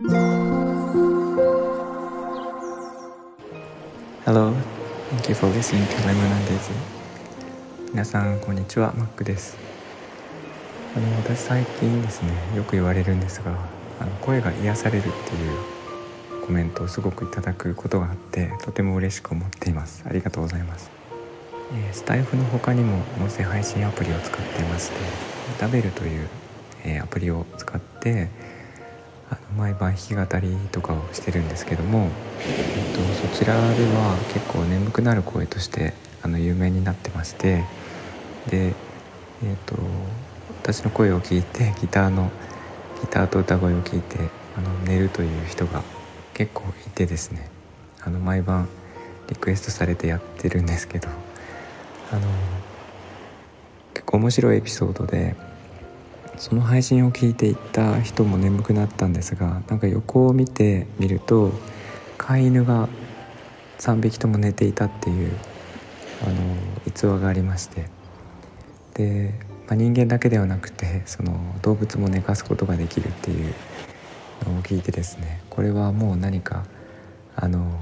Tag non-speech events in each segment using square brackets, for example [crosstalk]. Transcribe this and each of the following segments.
Hello, thank you for listening to Lemon Daisy. 皆さんこんにちは。マックです。あの私最近ですねよく言われるんですがあの声が癒されるっていうコメントをすごくいただくことがあってとても嬉しく思っています。ありがとうございます、えー、スタイフの他にも音声配信アプリを使っていましてダベルという、えー、アプリを使って毎晩弾き語りとかをしてるんですけども、えっと、そちらでは結構眠くなる声としてあの有名になってましてで、えっと、私の声を聞いて [laughs] ギターのギターと歌声を聞いてあの寝るという人が結構いてですね。あの毎晩リクエストされてやってるんですけどあの結構面白いエピソードでその配信を聞いていた人も眠くなったんですがなんか横を見てみると飼い犬が3匹とも寝ていたっていうあの逸話がありまして。で、まあ、人間だけではなくてその動物も寝かすことができるっていうのを聞いてですねこれはもう何かあの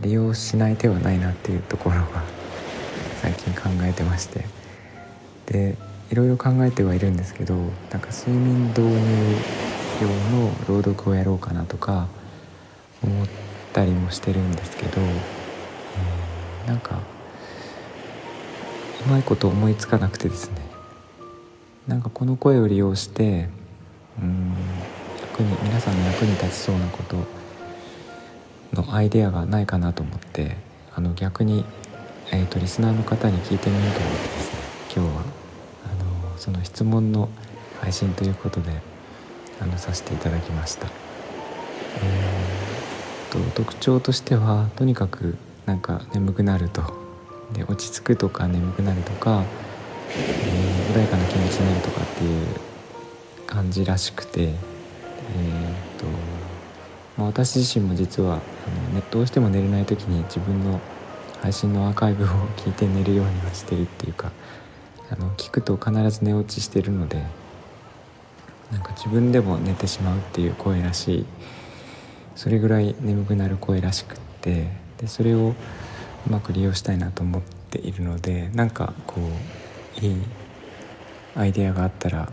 利用しない手はないなっていうところが最近考えてまして。でいろいろ考えてはいるんですけどなんか睡眠導入用の朗読をやろうかなとか思ったりもしてるんですけど、えー、なんかうまいこと思いつかなくてですね。なんかこの声を利用してうん役に皆さんの役に立ちそうなことのアイデアがないかなと思ってあの逆に、えーと、リスナーの方に聞いてみようと思ってですね今日は。その質問の配信ということであのさせていただきました、えー、と特徴としてはとにかくなんか眠くなると。で落ち着くとか眠くなるとか、えー、穏やかな気持ちになるとかっていう感じらしくてえー、とま、私自身も実はあの、ね、どうしても寝れない時に自分の配信のアーカイブを聞いて寝るようにはしてるっていうかあの聞くと必ず寝落ちしてるのでなんか自分でも寝てしまうっていう声らしい。それぐらい眠くなる声らしくってでそれをうまく利用したいなと思っているのでなんかこういいアイデアがあったら、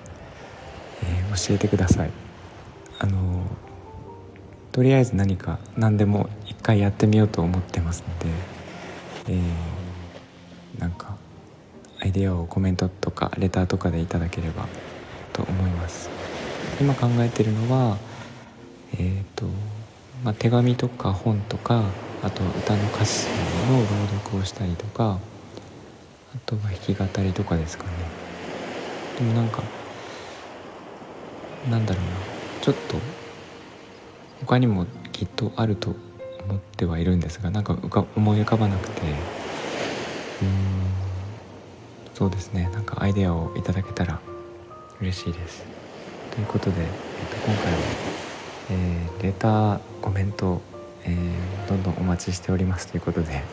えー、教えてください。あのとりあえず何か何でも一回やってみようと思ってますので、えー、なんかアイデアをコメントとかレターとかでいただければと思います。今考えてるのはえっ、ー、と、まあ、手紙とか本とかあと歌の歌詞の朗読をしたりとかあとは弾き語りとかですかね。でもなんかなんだろうな。ちょっと他にもきっとあると思ってはいるんですがなんか思い浮かばなくて。うん。そうですねなんかアイデアをいただけたら嬉しいですということで、えっと、今回は、えー、レターコメント、えー、どんどんお待ちしておりますということで、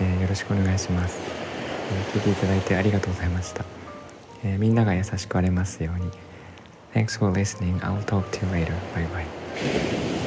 えー、よろしくお願いします、え聞いていただいてありがとうございました、えみんなが優しくありますように Thanks for listening. I'll talk to you later. Bye bye.